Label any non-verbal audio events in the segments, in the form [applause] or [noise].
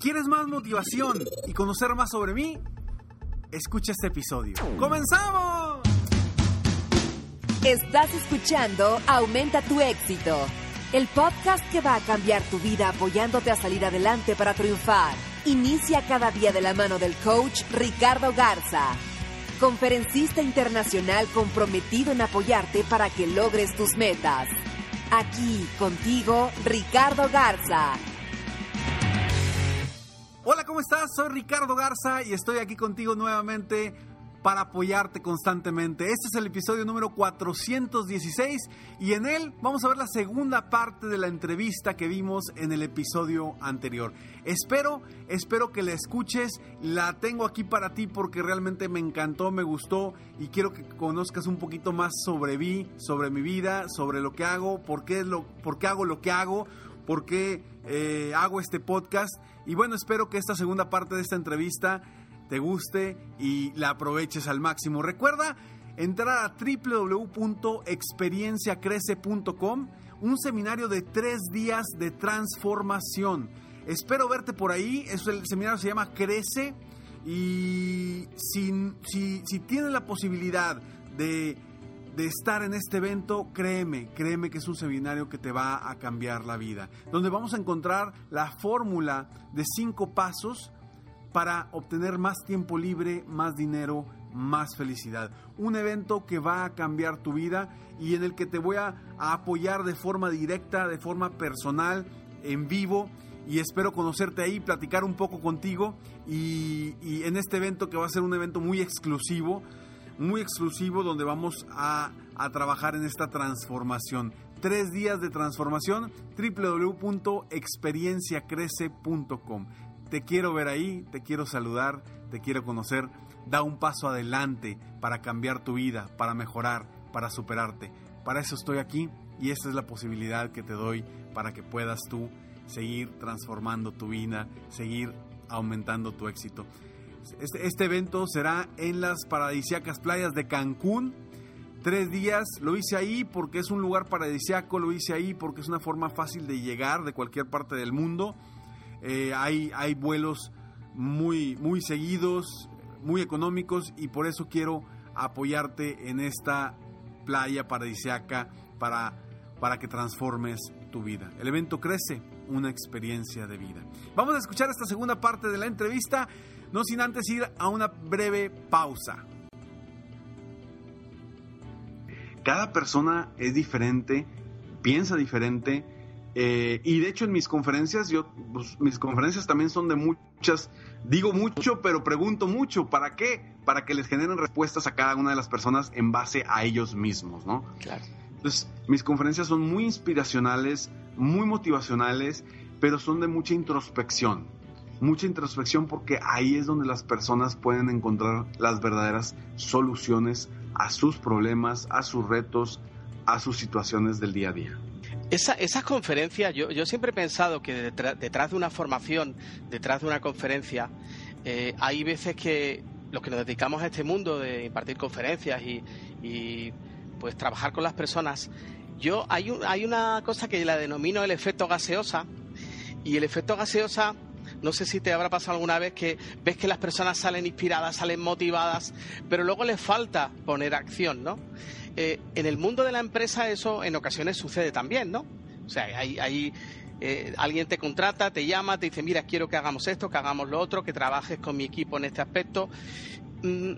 ¿Quieres más motivación y conocer más sobre mí? Escucha este episodio. ¡Comenzamos! Estás escuchando Aumenta tu éxito, el podcast que va a cambiar tu vida apoyándote a salir adelante para triunfar. Inicia cada día de la mano del coach Ricardo Garza, conferencista internacional comprometido en apoyarte para que logres tus metas. Aquí contigo, Ricardo Garza Hola, ¿cómo estás? Soy Ricardo Garza y estoy aquí contigo nuevamente para apoyarte constantemente. Este es el episodio número 416 y en él vamos a ver la segunda parte de la entrevista que vimos en el episodio anterior. Espero, espero que la escuches. La tengo aquí para ti porque realmente me encantó, me gustó y quiero que conozcas un poquito más sobre mí, sobre mi vida, sobre lo que hago, por qué, lo, por qué hago lo que hago, por qué eh, hago este podcast. Y bueno, espero que esta segunda parte de esta entrevista te guste y la aproveches al máximo. Recuerda entrar a www.experienciacrece.com, un seminario de tres días de transformación. Espero verte por ahí. el seminario se llama Crece. Y si, si, si tienes la posibilidad de de estar en este evento, créeme, créeme que es un seminario que te va a cambiar la vida, donde vamos a encontrar la fórmula de cinco pasos para obtener más tiempo libre, más dinero, más felicidad. Un evento que va a cambiar tu vida y en el que te voy a, apoyar de forma directa, de forma personal, en vivo. Y espero conocerte ahí, platicar un poco contigo y, en este evento que va a ser un evento muy exclusivo, muy exclusivo donde vamos a, trabajar en esta transformación. Tres días de transformación, www.experienciacrece.com. Te quiero ver ahí, te quiero saludar, te quiero conocer. Da un paso adelante para cambiar tu vida, para mejorar, para superarte. Para eso estoy aquí y esta es la posibilidad que te doy para que puedas tú seguir transformando tu vida, seguir aumentando tu éxito. Este, este, evento será en las paradisíacas playas de Cancún. Tres días, lo hice ahí porque es un lugar paradisiaco, lo hice ahí porque es una forma fácil de llegar de cualquier parte del mundo. Eh, hay, hay vuelos muy, muy seguidos, muy económicos y por eso quiero apoyarte en esta playa paradisiaca para, para que transformes tu vida. El evento crece, una experiencia de vida. Vamos a escuchar esta segunda parte de la entrevista no sin antes ir a una breve pausa. Cada persona es diferente, piensa diferente, eh, y de hecho en mis conferencias, yo, pues, mis conferencias también son de muchas, digo mucho, pero pregunto mucho, ¿para qué? Para que les generen respuestas a cada una de las personas en base a ellos mismos, ¿no? Claro. Entonces, mis conferencias son muy inspiracionales, muy motivacionales, pero son de mucha introspección mucha introspección porque ahí es donde las personas pueden encontrar las verdaderas soluciones a sus problemas, a sus retos, a sus situaciones del día a día. Esa, esas conferencias, yo, yo siempre he pensado que detrás, de una formación, detrás de una conferencia, eh, hay veces que los que nos dedicamos a este mundo de impartir conferencias y, y pues trabajar con las personas, yo hay, hay una cosa que la denomino el efecto gaseosa, y el efecto gaseosa no sé si te habrá pasado alguna vez que ves que las personas salen inspiradas, salen motivadas, pero luego les falta poner acción, ¿no? Eh, en el mundo de la empresa eso en ocasiones sucede también, ¿no? O sea, hay, hay eh, alguien te contrata, te llama, te dice, mira, quiero que hagamos esto, que hagamos lo otro, que trabajes con mi equipo en este aspecto. Mm,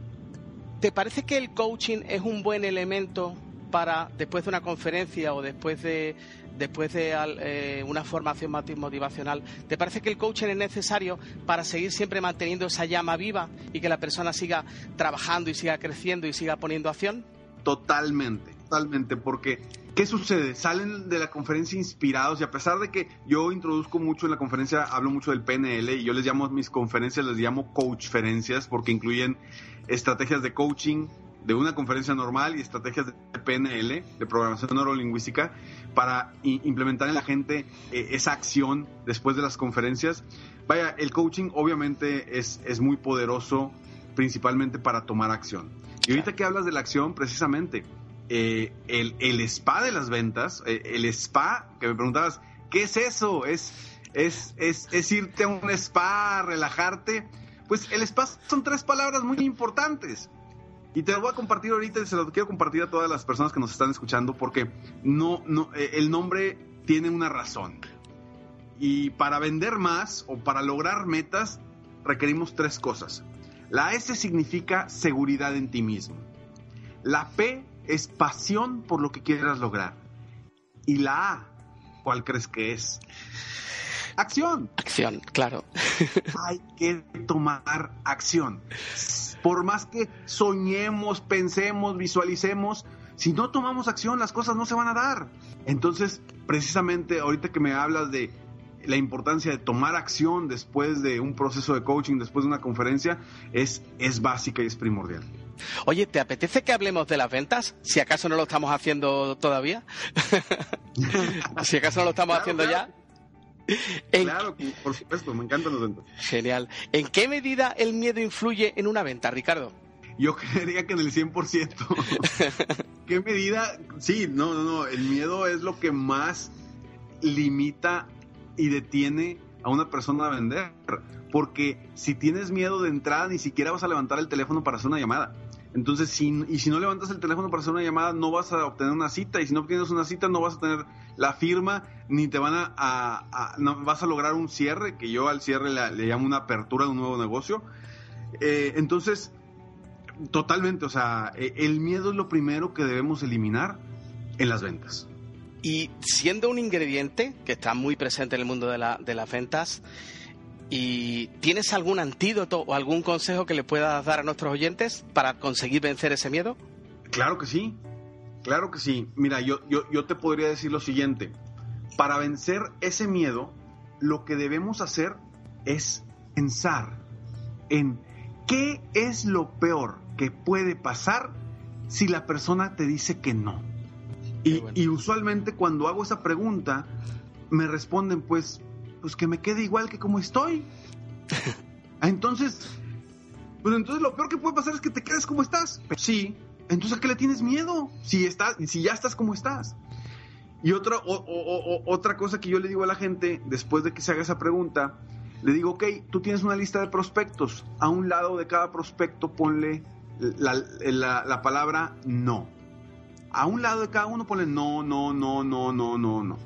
¿Te parece que el coaching es un buen elemento para, después de una conferencia o después de, después de eh, una formación motivacional, ¿te parece que el coaching es necesario para seguir siempre manteniendo esa llama viva y que la persona siga trabajando y siga creciendo y siga poniendo acción? Totalmente, totalmente, porque ¿qué sucede? Salen de la conferencia inspirados y a pesar de que yo introduzco mucho en la conferencia, hablo mucho del PNL y yo les llamo mis conferencias, les llamo coachferencias porque incluyen estrategias de coaching de una conferencia normal y estrategias de PNL, de programación neurolingüística, para implementar en la gente eh, esa acción después de las conferencias. Vaya, el coaching obviamente es, es muy poderoso, principalmente para tomar acción. Y ahorita que hablas de la acción, precisamente, eh, el, spa de las ventas, eh, el spa, que me preguntabas, ¿qué es eso? ¿Es, es, es, es irte a un spa, relajarte? Pues el spa son tres palabras muy importantes. Y te lo voy a compartir ahorita y se lo quiero compartir a todas las personas que nos están escuchando porque no, no, eh, el nombre tiene una razón. Y para vender más o para lograr metas requerimos tres cosas. La S significa seguridad en ti mismo. La P es pasión por lo que quieras lograr. Y la A, ¿cuál crees que es? Acción. Acción, claro. [laughs] Hay que tomar acción. Por más que soñemos, pensemos, visualicemos, si no tomamos acción, las cosas no se van a dar. Entonces, precisamente ahorita que me hablas de la importancia de tomar acción después de un proceso de coaching, después de una conferencia, es, es básica y es primordial. Oye, ¿te apetece que hablemos de las ventas? Si acaso no lo estamos haciendo todavía. [laughs] si acaso no lo estamos haciendo ya. Claro, [laughs] por supuesto, me encantan los ventas. Genial. ¿En qué medida el miedo influye en una venta, Ricardo? Yo [laughs] creería que en el 100%. ¿Qué medida? Sí, no, no, no. El miedo es lo que más limita y detiene a una persona a vender. Porque si tienes miedo de entrada, ni siquiera vas a levantar el teléfono para hacer una llamada. Entonces, si, y si no levantas el teléfono para hacer una llamada, no vas a obtener una cita. Y si no obtienes una cita, no vas a tener la firma, ni te van a, vas a lograr un cierre, que yo al cierre le, llamo una apertura de un nuevo negocio. Eh, entonces, totalmente, o sea, e, el miedo es lo primero que debemos eliminar en las ventas. Y siendo un ingrediente que está muy presente en el mundo de, la, de las ventas, ¿y tienes algún antídoto o algún consejo que le puedas dar a nuestros oyentes para conseguir vencer ese miedo? Claro que sí, claro que sí. Mira, yo, yo, yo te podría decir lo siguiente. Para vencer ese miedo, lo que debemos hacer es pensar en qué es lo peor que puede pasar si la persona te dice que no. Y, usualmente cuando hago esa pregunta, me responden, pues, pues que me quede igual que como estoy. [laughs] entonces, pues entonces lo peor que puede pasar es que te quedes como estás. sí, entonces ¿a qué le tienes miedo? Si, estás, si ya estás como estás. Y otra, otra cosa que yo le digo a la gente después de que se haga esa pregunta, le digo, ok, tú tienes una lista de prospectos. A un lado de cada prospecto ponle la, la palabra no a un lado de cada uno ponle no, no, no, no, no, no, no.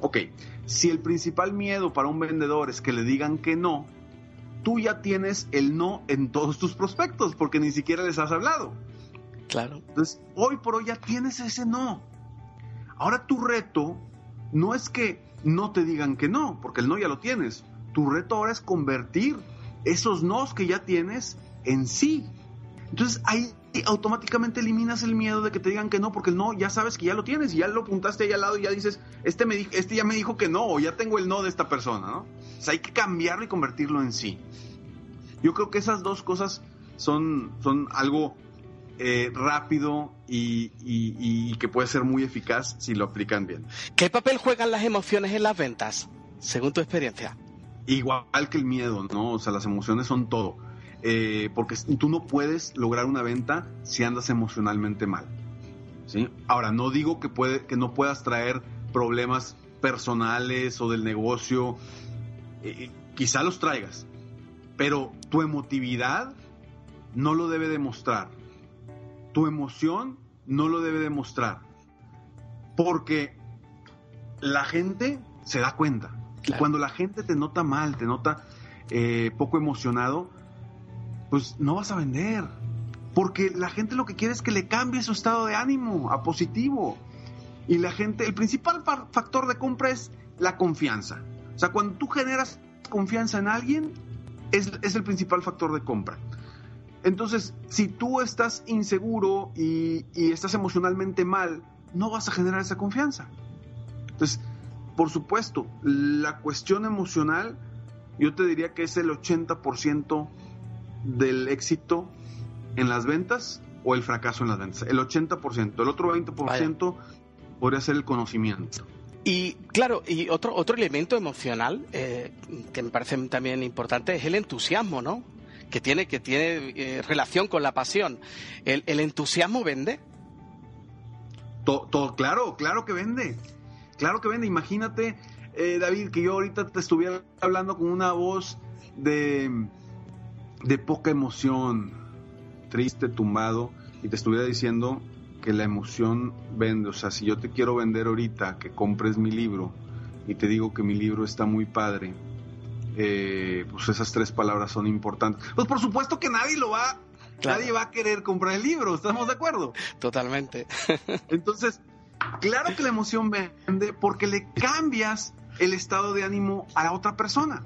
Ok, si el principal miedo para un vendedor es que le digan que no, tú ya tienes el no en todos tus prospectos porque ni siquiera les has hablado. Claro. Entonces, hoy por hoy ya tienes ese no. Ahora tu reto no es que no te digan que no, porque el no ya lo tienes. Tu reto ahora es convertir esos nos que ya tienes en sí. Entonces ahí automáticamente eliminas el miedo de que te digan que no, porque el no ya sabes que ya lo tienes, y ya lo apuntaste ahí al lado y ya dices, este, me este ya me dijo que no, o ya tengo el no de esta persona, ¿no? O sea, hay que cambiarlo y convertirlo en sí. Yo creo que esas dos cosas son, son algo eh, rápido y, y, que puede ser muy eficaz si lo aplican bien. ¿Qué papel juegan las emociones en las ventas, según tu experiencia? Igual que el miedo, ¿no? O sea, las emociones son todo eh, porque tú no puedes lograr una venta si andas emocionalmente mal. ¿sí? Ahora, no digo que, puede, que no puedas traer problemas personales o del negocio, eh, quizá los traigas, pero tu emotividad no lo debe demostrar. Tu emoción no lo debe demostrar. Porque la gente se da cuenta. Y cuando la gente te nota mal, te nota eh, poco emocionado, pues no vas a vender. Porque la gente lo que quiere es que le cambie su estado de ánimo a positivo. Y la gente, el principal factor de compra es la confianza. O sea, cuando tú generas confianza en alguien, es, el principal factor de compra. Entonces, si tú estás inseguro y, y, estás emocionalmente mal, no vas a generar esa confianza. Entonces, por supuesto, la cuestión emocional, yo te diría que es el 80% del éxito en las ventas o el fracaso en las ventas. El 80%. El otro 20% podría ser el conocimiento. Y claro, y otro, otro elemento emocional eh, que me parece también importante es el entusiasmo, ¿no? Que tiene, que tiene eh, relación con la pasión. ¿El, entusiasmo vende? Todo, claro, claro que vende. Claro que vende. Imagínate, eh, David, que yo ahorita te estuviera hablando con una voz de, de poca emoción, triste, tumbado, y te estuviera diciendo que la emoción vende. O sea, si yo te quiero vender ahorita que compres mi libro y te digo que mi libro está muy padre, eh, pues esas tres palabras son importantes. Pues por supuesto que nadie lo va, nadie va a querer comprar el libro, ¿estamos de acuerdo? [laughs] Totalmente. [laughs] Entonces, claro que la emoción vende porque le cambias el estado de ánimo a la otra persona.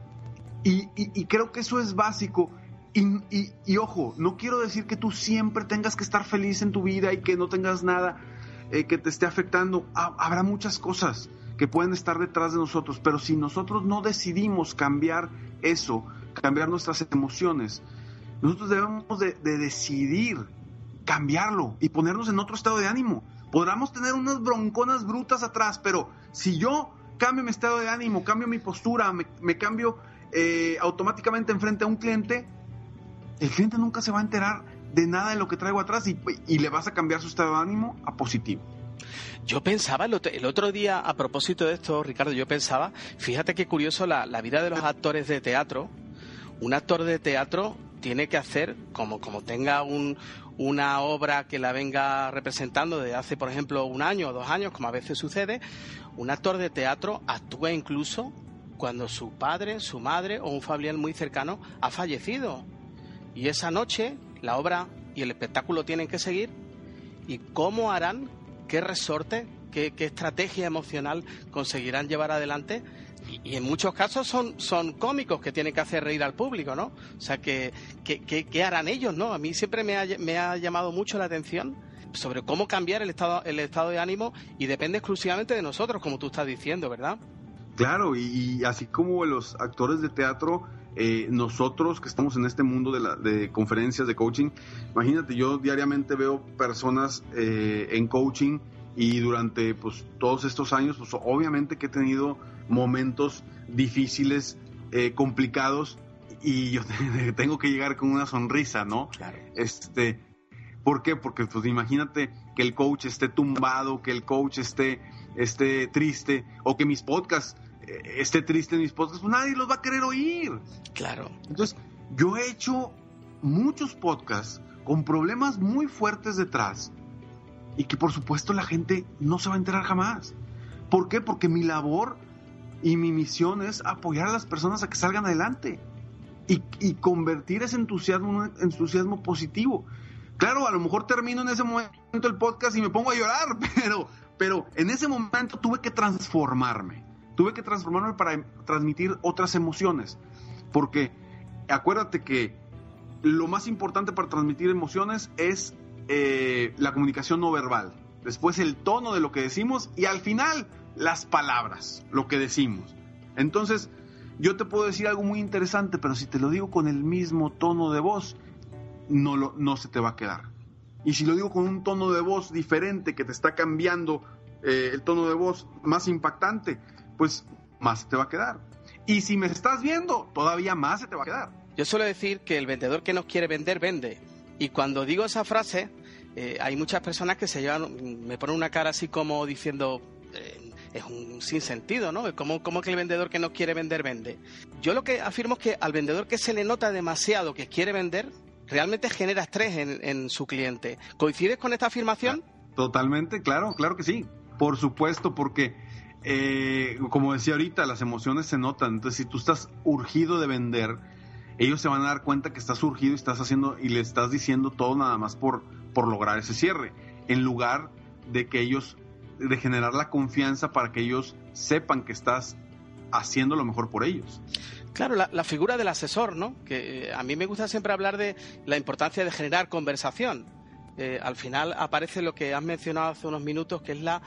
y creo que eso es básico. Y, ojo, no quiero decir que tú siempre tengas que estar feliz en tu vida y que no tengas nada eh, que te esté afectando. habrá muchas cosas que pueden estar detrás de nosotros, pero si nosotros no decidimos cambiar eso, cambiar nuestras emociones, nosotros debemos de, decidir cambiarlo y ponernos en otro estado de ánimo. Podremos tener unas bronconas brutas atrás, pero si yo cambio mi estado de ánimo, cambio mi postura, me, cambio eh, automáticamente enfrente a un cliente, el cliente nunca se va a enterar de nada de lo que traigo atrás y, le vas a cambiar su estado de ánimo a positivo. Yo pensaba el otro, día, a propósito de esto, Ricardo, yo pensaba, fíjate qué curioso la, vida de los actores de teatro. Un actor de teatro tiene que hacer, como, como tenga una obra que la venga representando desde hace, por ejemplo, un año o dos años, como a veces sucede, un actor de teatro actúa incluso cuando su padre, su madre o un familiar muy cercano ha fallecido. Y esa noche la obra y el espectáculo tienen que seguir. ¿Y cómo harán? ¿Qué resorte? ¿Qué, estrategia emocional conseguirán llevar adelante? Y, en muchos casos son, son cómicos que tienen que hacer reír al público, ¿no? O sea, ¿qué, qué, harán ellos, no? A mí siempre me ha, me ha llamado mucho la atención sobre cómo cambiar el estado, el estado de ánimo y depende exclusivamente de nosotros, como tú estás diciendo, ¿verdad? Claro, y así como los actores de teatro eh, nosotros que estamos en este mundo de, la, de, conferencias de coaching, imagínate, yo diariamente veo personas eh, en coaching y durante pues, todos estos años, pues obviamente que he tenido momentos difíciles, eh, complicados, y yo [laughs] tengo que llegar con una sonrisa, ¿no? Claro. Este, ¿Por qué? Porque pues imagínate que el coach esté tumbado, que el coach esté, esté triste, o que mis podcasts esté triste en mis podcasts, pues nadie los va a querer oír. Claro. Entonces, yo he hecho muchos podcasts con problemas muy fuertes detrás y que por supuesto la gente no se va a enterar jamás. ¿Por qué? Porque mi labor y mi misión es apoyar a las personas a que salgan adelante y, convertir ese entusiasmo en un entusiasmo positivo. Claro, a lo mejor termino en ese momento el podcast y me pongo a llorar, [laughs] pero, pero en ese momento tuve que transformarme. Tuve que transformarme para transmitir otras emociones, porque acuérdate que lo más importante para transmitir emociones es eh, la comunicación no verbal, después el tono de lo que decimos y al final las palabras, lo que decimos. Entonces, yo te puedo decir algo muy interesante, pero si te lo digo con el mismo tono de voz, no, lo, no se te va a quedar. Y si lo digo con un tono de voz diferente que te está cambiando eh, el tono de voz más impactante, pues más te va a quedar. Y si me estás viendo, todavía más se te va a quedar. Yo suelo decir que el vendedor que nos quiere vender, vende. Y cuando digo esa frase, eh, hay muchas personas que se llevan, me ponen una cara así como diciendo, eh, es un sinsentido, ¿no? ¿Cómo, ¿Cómo que el vendedor que nos quiere vender, vende? Yo lo que afirmo es que al vendedor que se le nota demasiado que quiere vender, realmente genera estrés en, en su cliente. ¿Coincides con esta afirmación? Totalmente, claro, claro que sí. Por supuesto, porque eh, como decía ahorita, las emociones se notan. Entonces, si tú estás urgido de vender, ellos se van a dar cuenta que estás urgido y estás haciendo y le estás diciendo todo nada más por, por lograr ese cierre, en lugar de que ellos, de generar la confianza para que ellos sepan que estás haciendo lo mejor por ellos. Claro, la, figura del asesor, ¿no? Que eh, a mí me gusta siempre hablar de la importancia de generar conversación. Eh, al final aparece lo que has mencionado hace unos minutos, que es la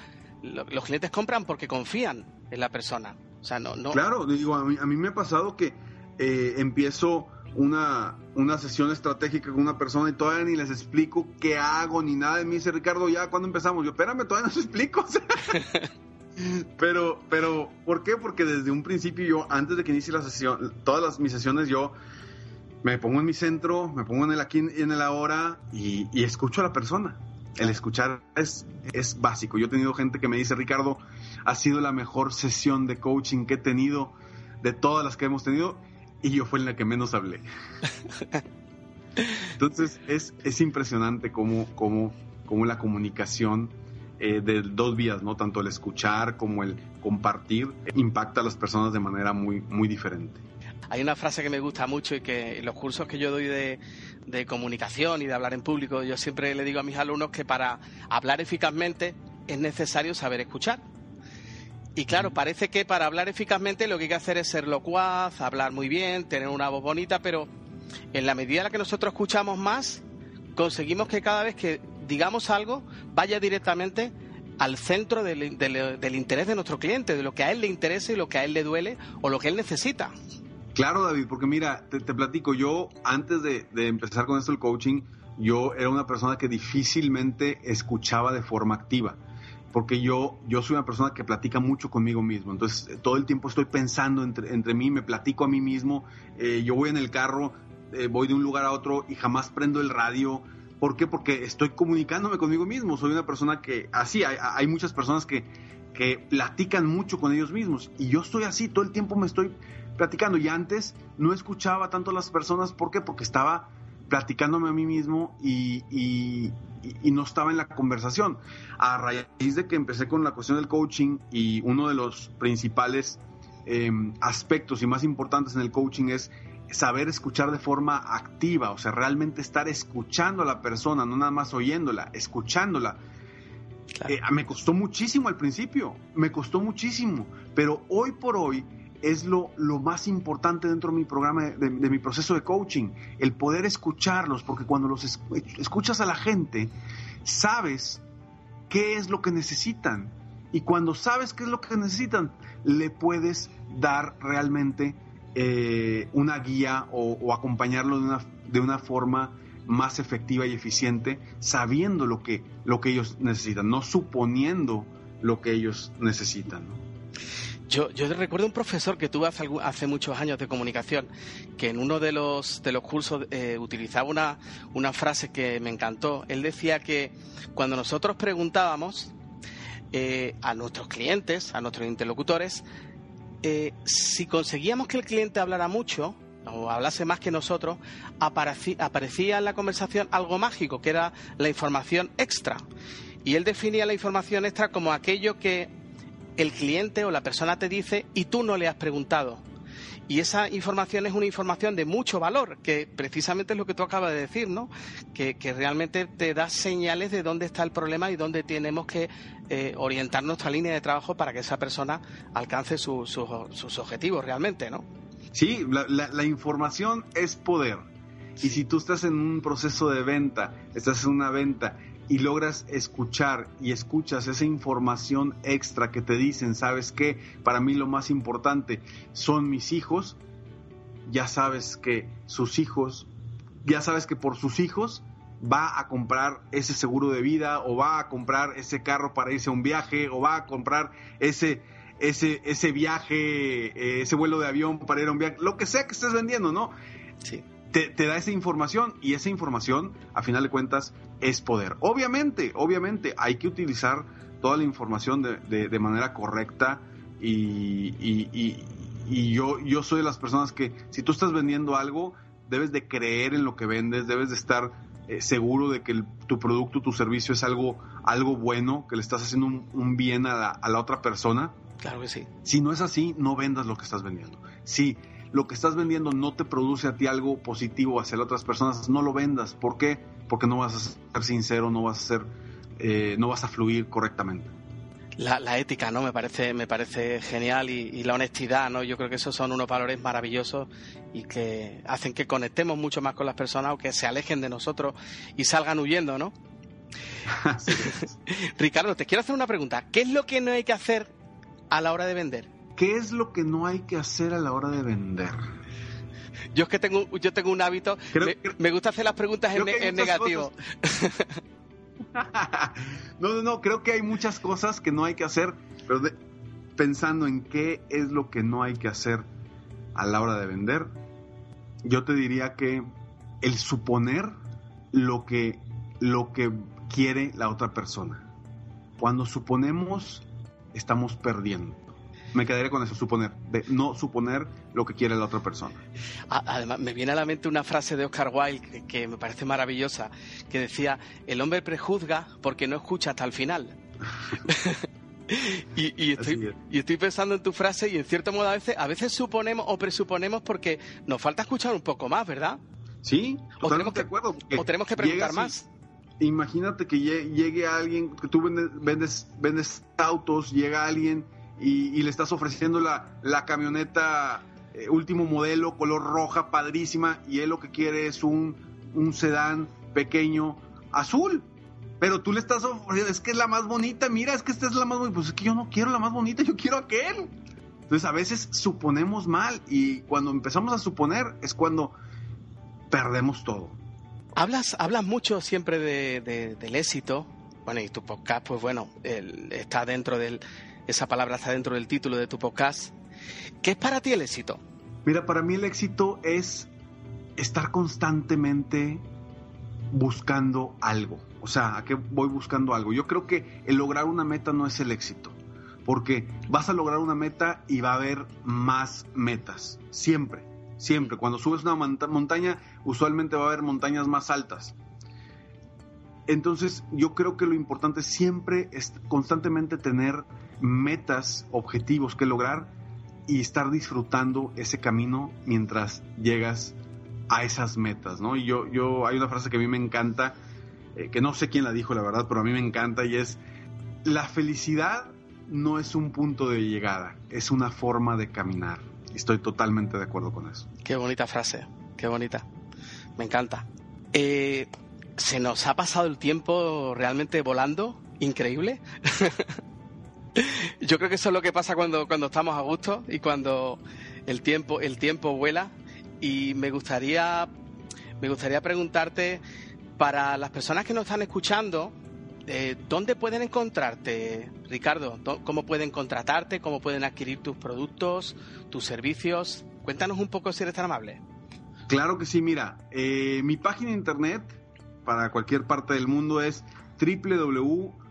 los clientes compran porque confían en la persona. O sea, no, no... Claro, digo, a mí, me ha pasado que eh, empiezo una, una sesión estratégica con una persona y todavía ni les explico qué hago ni nada. Y me dice, Ricardo, ¿ya cuando empezamos? Yo, espérame, todavía no se explico. [laughs] pero, pero, ¿por qué? Porque desde un principio yo, antes de que inicie la sesión, todas las, mis sesiones yo me pongo en mi centro, me pongo en el aquí y en el ahora y escucho a la persona el escuchar es, es básico. Yo he tenido gente que me dice, Ricardo, ha sido la mejor sesión de coaching que he tenido de todas las que hemos tenido y yo fue en la que menos hablé. [laughs] Entonces es, es impresionante cómo, cómo, cómo la comunicación eh, de dos vías, ¿no? Tanto el escuchar como el compartir impacta a las personas de manera muy, muy diferente. Hay una frase que me gusta mucho y que en los cursos que yo doy de, comunicación y de hablar en público, yo siempre le digo a mis alumnos que para hablar eficazmente es necesario saber escuchar. Y claro, parece que para hablar eficazmente lo que hay que hacer es ser locuaz, hablar muy bien, tener una voz bonita, pero en la medida en la que nosotros escuchamos más, conseguimos que cada vez que digamos algo vaya directamente al centro del, del, interés de nuestro cliente, de lo que a él le interesa y lo que a él le duele o lo que él necesita. Claro, David, porque mira, te, platico, yo antes de, empezar con esto el coaching, yo era una persona que difícilmente escuchaba de forma activa, porque yo, yo soy una persona que platica mucho conmigo mismo, entonces eh, todo el tiempo estoy pensando entre, entre mí, me platico a mí mismo, eh, yo voy en el carro, eh, voy de un lugar a otro y jamás prendo el radio. ¿Por qué? Porque estoy comunicándome conmigo mismo, soy una persona que, así, hay, hay muchas personas que, que platican mucho con ellos mismos y yo estoy así, todo el tiempo me estoy platicando. Y antes no escuchaba tanto a las personas, ¿por qué? Porque estaba platicándome a mí mismo y, no estaba en la conversación. A raíz de que empecé con la cuestión del coaching y uno de los principales em, aspectos y más importantes en el coaching es saber escuchar de forma activa, o sea, realmente estar escuchando a la persona, no nada más oyéndola, escuchándola. Eh, me costó muchísimo al principio, me costó muchísimo, pero hoy por hoy es lo, lo más importante dentro de mi programa, de, mi proceso de coaching, el poder escucharlos, porque cuando los escuchas a la gente, sabes qué es lo que necesitan. Y cuando sabes qué es lo que necesitan, le puedes dar realmente eh, una guía o, acompañarlo de una, de una forma más efectiva y eficiente, sabiendo lo que, lo que ellos necesitan, no suponiendo lo que ellos necesitan. Yo, yo recuerdo un profesor que tuve hace, muchos años de comunicación, que en uno de los, de los cursos eh, utilizaba una, una frase que me encantó. Él decía que cuando nosotros preguntábamos eh, a nuestros clientes, a nuestros interlocutores, eh, si conseguíamos que el cliente hablara mucho o hablase más que nosotros, aparecía, aparecía en la conversación algo mágico, que era la información extra. Y él definía la información extra como aquello que el cliente o la persona te dice y tú no le has preguntado. Y esa información es una información de mucho valor, que precisamente es lo que tú acabas de decir, ¿no? Que, realmente te da señales de dónde está el problema y dónde tenemos que eh, orientar nuestra línea de trabajo para que esa persona alcance sus objetivos realmente, ¿no? Sí, la información es poder. Y si tú estás en un proceso de venta, estás en una venta y logras escuchar y escuchas esa información extra que te dicen, sabes que para mí lo más importante son mis hijos, ya sabes que sus hijos, ya sabes que por sus hijos va a comprar ese seguro de vida o va a comprar ese carro para irse a un viaje o va a comprar ese ese ese viaje, eh, ese vuelo de avión para ir a un viaje, lo que sea que estés vendiendo, ¿no? Sí te, da esa información y esa información, a final de cuentas, es poder. Obviamente, obviamente, hay que utilizar toda la información de, de, manera correcta y, y, yo, yo soy de las personas que si tú estás vendiendo algo, debes de creer en lo que vendes, debes de estar eh, seguro de que tu producto, tu servicio es algo, algo bueno, que le estás haciendo un, bien a la, a la, otra persona. Claro que sí. Si no es así, no vendas lo que estás vendiendo. Si lo que estás vendiendo no te produce a ti algo positivo hacia las otras personas, no lo vendas. ¿Por qué? Porque no vas a ser sincero, no vas a ser, eh, no vas a fluir correctamente. La, ética, ¿no? Me parece, me parece genial y, y, la honestidad, ¿no? Yo creo que esos son unos valores maravillosos y que hacen que conectemos mucho más con las personas o que se alejen de nosotros y salgan huyendo, ¿no? [laughs] [laughs] Ricardo, te quiero hacer una pregunta. ¿Qué es lo que no hay que hacer a la hora de vender? ¿Qué es lo que no hay que hacer a la hora de vender? Yo es que tengo, yo tengo un hábito, me, gusta hacer las preguntas en, negativo. [laughs] no, no, no, creo que hay muchas cosas que no hay que hacer, pero pensando en qué es lo que no hay que hacer a la hora de vender, yo te diría que el suponer lo que, lo que quiere la otra persona. Cuando suponemos, estamos perdiendo me quedaría con eso, suponer, de no suponer lo que quiere la otra persona. Además, me viene a la mente una frase de Oscar Wilde que, me parece maravillosa, que decía, el hombre prejuzga porque no escucha hasta el final. [laughs] y, estoy, pensando en tu frase y en cierto modo a veces, a veces suponemos o presuponemos porque nos falta escuchar un poco más, ¿verdad? Sí, o tenemos que, acuerdo. O tenemos que preguntar más. Imagínate que llegue alguien, que tú vendes, vendes, vendes autos, llega alguien y, le estás ofreciendo la, la camioneta eh, último modelo, color roja, padrísima, y él lo que quiere es un, un sedán pequeño azul. Pero tú le estás ofreciendo, es que es la más bonita, mira, es que esta es la más bonita. Pues es que yo no quiero la más bonita, yo quiero aquel. Entonces a veces suponemos mal y cuando empezamos a suponer es cuando perdemos todo. Hablas, hablas mucho siempre de, del éxito. Bueno, y tu podcast, pues bueno, está dentro del, esa palabra está dentro del título de tu podcast. ¿Qué es para ti el éxito? Mira, para mí el éxito es estar constantemente buscando algo. O sea, ¿a qué voy buscando algo? Yo creo que el lograr una meta no es el éxito. Porque vas a lograr una meta y va a haber más metas. Siempre, siempre. Cuando subes una montaña, usualmente va a haber montañas más altas. Entonces, yo creo que lo importante siempre es constantemente tener metas, objetivos que lograr y estar disfrutando ese camino mientras llegas a esas metas, ¿no? Y yo, yo, hay una frase que a mí me encanta, eh, que no sé quién la dijo, la verdad, pero a mí me encanta y es, la felicidad no es un punto de llegada, es una forma de caminar. Estoy totalmente de acuerdo con eso. Qué bonita frase, qué bonita. Me encanta. Eh, se nos ha pasado el tiempo realmente volando, increíble. [laughs] [laughs] Yo creo que eso es lo que pasa cuando, cuando estamos a gusto y cuando el tiempo, el tiempo vuela. Y me gustaría, me gustaría preguntarte, para las personas que nos están escuchando, eh, ¿dónde pueden encontrarte, Ricardo? ¿Cómo pueden contratarte? ¿Cómo pueden adquirir tus productos, tus servicios? Cuéntanos un poco si eres tan amable. Claro que sí, mira, eh, mi página de internet para cualquier parte del mundo es www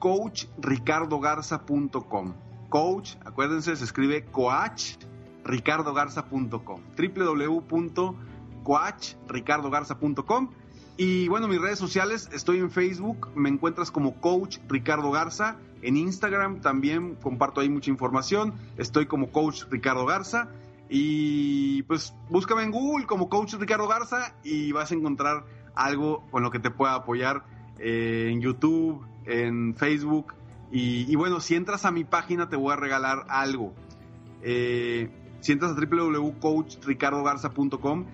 coachricardogarza.com. Coach, acuérdense, se escribe coach ricardogarza.com. www.coachricardogarza.com. Y bueno, mis redes sociales, estoy en Facebook, me encuentras como Coach Ricardo Garza. En Instagram también comparto ahí mucha información. Estoy como Coach Ricardo Garza. Y pues búscame en Google como Coach Ricardo Garza y vas a encontrar algo con lo que te pueda apoyar eh, en YouTube, en Facebook. Y, bueno, si entras a mi página te voy a regalar algo. Eh, si entras a www.coachricardogarza.com,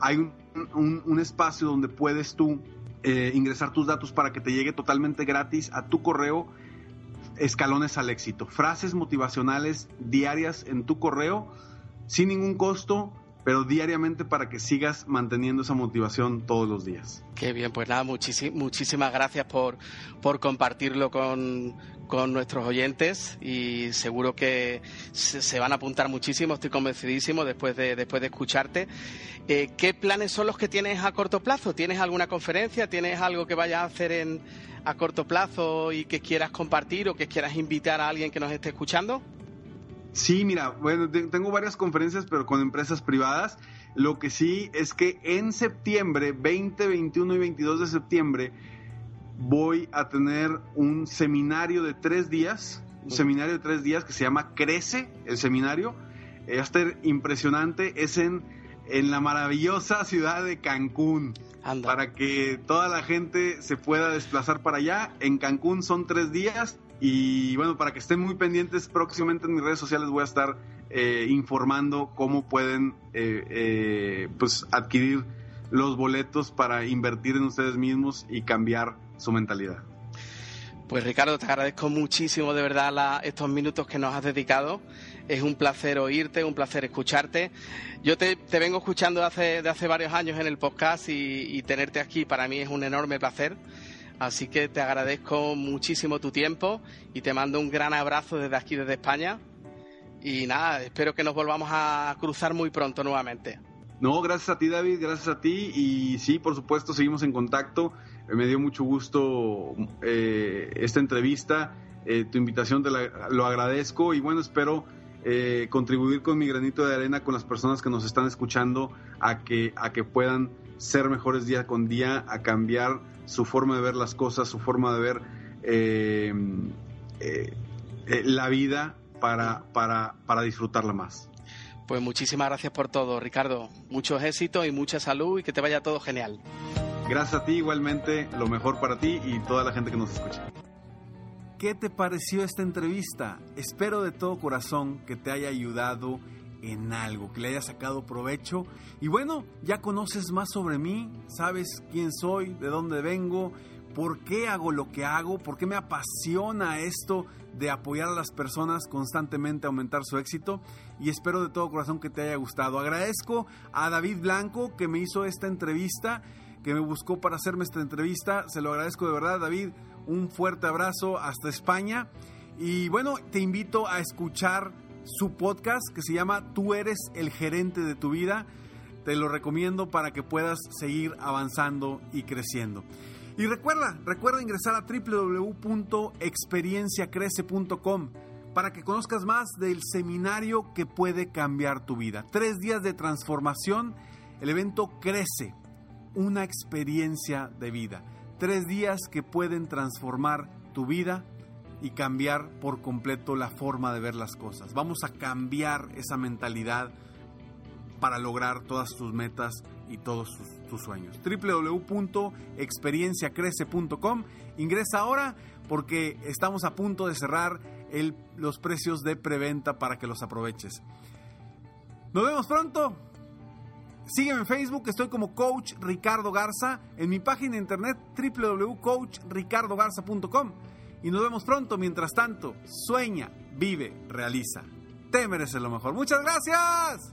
hay un, espacio donde puedes tú eh, ingresar tus datos para que te llegue totalmente gratis a tu correo escalones al éxito. Frases motivacionales diarias en tu correo sin ningún costo pero diariamente para que sigas manteniendo esa motivación todos los días. Qué bien, pues nada, muchísimas gracias por, por compartirlo con, nuestros oyentes y seguro que se, van a apuntar muchísimo, estoy convencidísimo después de, después de escucharte. Eh, ¿Qué planes son los que tienes a corto plazo? ¿Tienes alguna conferencia? ¿Tienes algo que vayas a hacer en, a corto plazo y que quieras compartir o que quieras invitar a alguien que nos esté escuchando? Sí, mira, bueno, tengo varias conferencias, pero con empresas privadas. Lo que sí es que en septiembre, 20, 21 y 22 de septiembre, voy a tener un seminario de tres días un seminario de tres días que se llama Crece, el seminario. Eh, va a estar impresionante, es en, en la maravillosa ciudad de Cancún. Para que toda la gente se pueda desplazar para allá. En Cancún son tres días. Y bueno, para que estén muy pendientes, próximamente en mis redes sociales voy a estar eh, informando cómo pueden eh, eh, pues adquirir los boletos para invertir en ustedes mismos y cambiar su mentalidad. Pues Ricardo, te agradezco muchísimo de verdad estos minutos que nos has dedicado. Es un placer oírte, un placer escucharte. Yo te, vengo escuchando hace, de hace varios años en el podcast y, tenerte aquí para mí es un enorme placer. Así que te agradezco muchísimo tu tiempo y te mando un gran abrazo desde aquí, desde España. Y nada, espero que nos volvamos a cruzar muy pronto nuevamente. No, gracias a ti David, gracias a ti y sí, por supuesto, seguimos en contacto. Eh, me dio mucho gusto eh, esta entrevista, eh, tu invitación te lo agradezco y bueno, espero contribuir con mi granito de arena con las personas que nos están escuchando a que, a que puedan ser mejores día con día, a cambiar su forma de ver las cosas, su forma de ver la vida para, para, para disfrutarla más. Pues muchísimas gracias por todo, Ricardo. Muchos éxitos y mucha salud y que te vaya todo genial. Gracias a ti igualmente, lo mejor para ti y toda la gente que nos escucha. ¿Qué te pareció esta entrevista? Espero de todo corazón que te haya ayudado en algo, que le haya sacado provecho. Y bueno, ya conoces más sobre mí, sabes quién soy, de dónde vengo, por qué hago lo que hago, por qué me apasiona esto de apoyar a las personas constantemente a aumentar su éxito y espero de todo corazón que te haya gustado. Agradezco a David Blanco que me hizo esta entrevista, que me buscó para hacerme esta entrevista. Se lo agradezco de verdad, David. Un fuerte abrazo hasta España. Y bueno, te invito a escuchar su podcast que se llama Tú eres el gerente de tu vida. Te lo recomiendo para que puedas seguir avanzando y creciendo. Y recuerda, recuerda ingresar a www.experienciacrece.com para que conozcas más del seminario que puede cambiar tu vida. Tres días de transformación, el evento Crece, una experiencia de vida. Tres días que pueden transformar tu vida y cambiar por completo la forma de ver las cosas. Vamos a cambiar esa mentalidad para lograr todas tus metas y todos tus, sueños. www.experienciacrece.com. Ingresa ahora porque estamos a punto de cerrar los precios de preventa para que los aproveches. Nos vemos pronto. Sígueme en Facebook, estoy como Coach Ricardo Garza, en mi página de internet www.coachricardogarza.com. Y nos vemos pronto. Mientras tanto, sueña, vive, realiza. Te mereces lo mejor. Muchas gracias.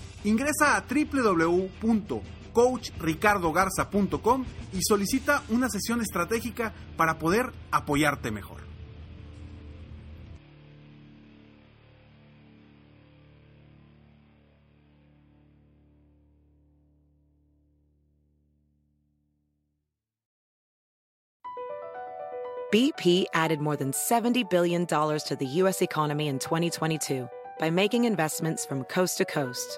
Ingresa a www.coachricardogarza.com y solicita una sesión estratégica para poder apoyarte mejor. BP added more than $70 billion to the U.S. economy in 2022 by making investments from coast to coast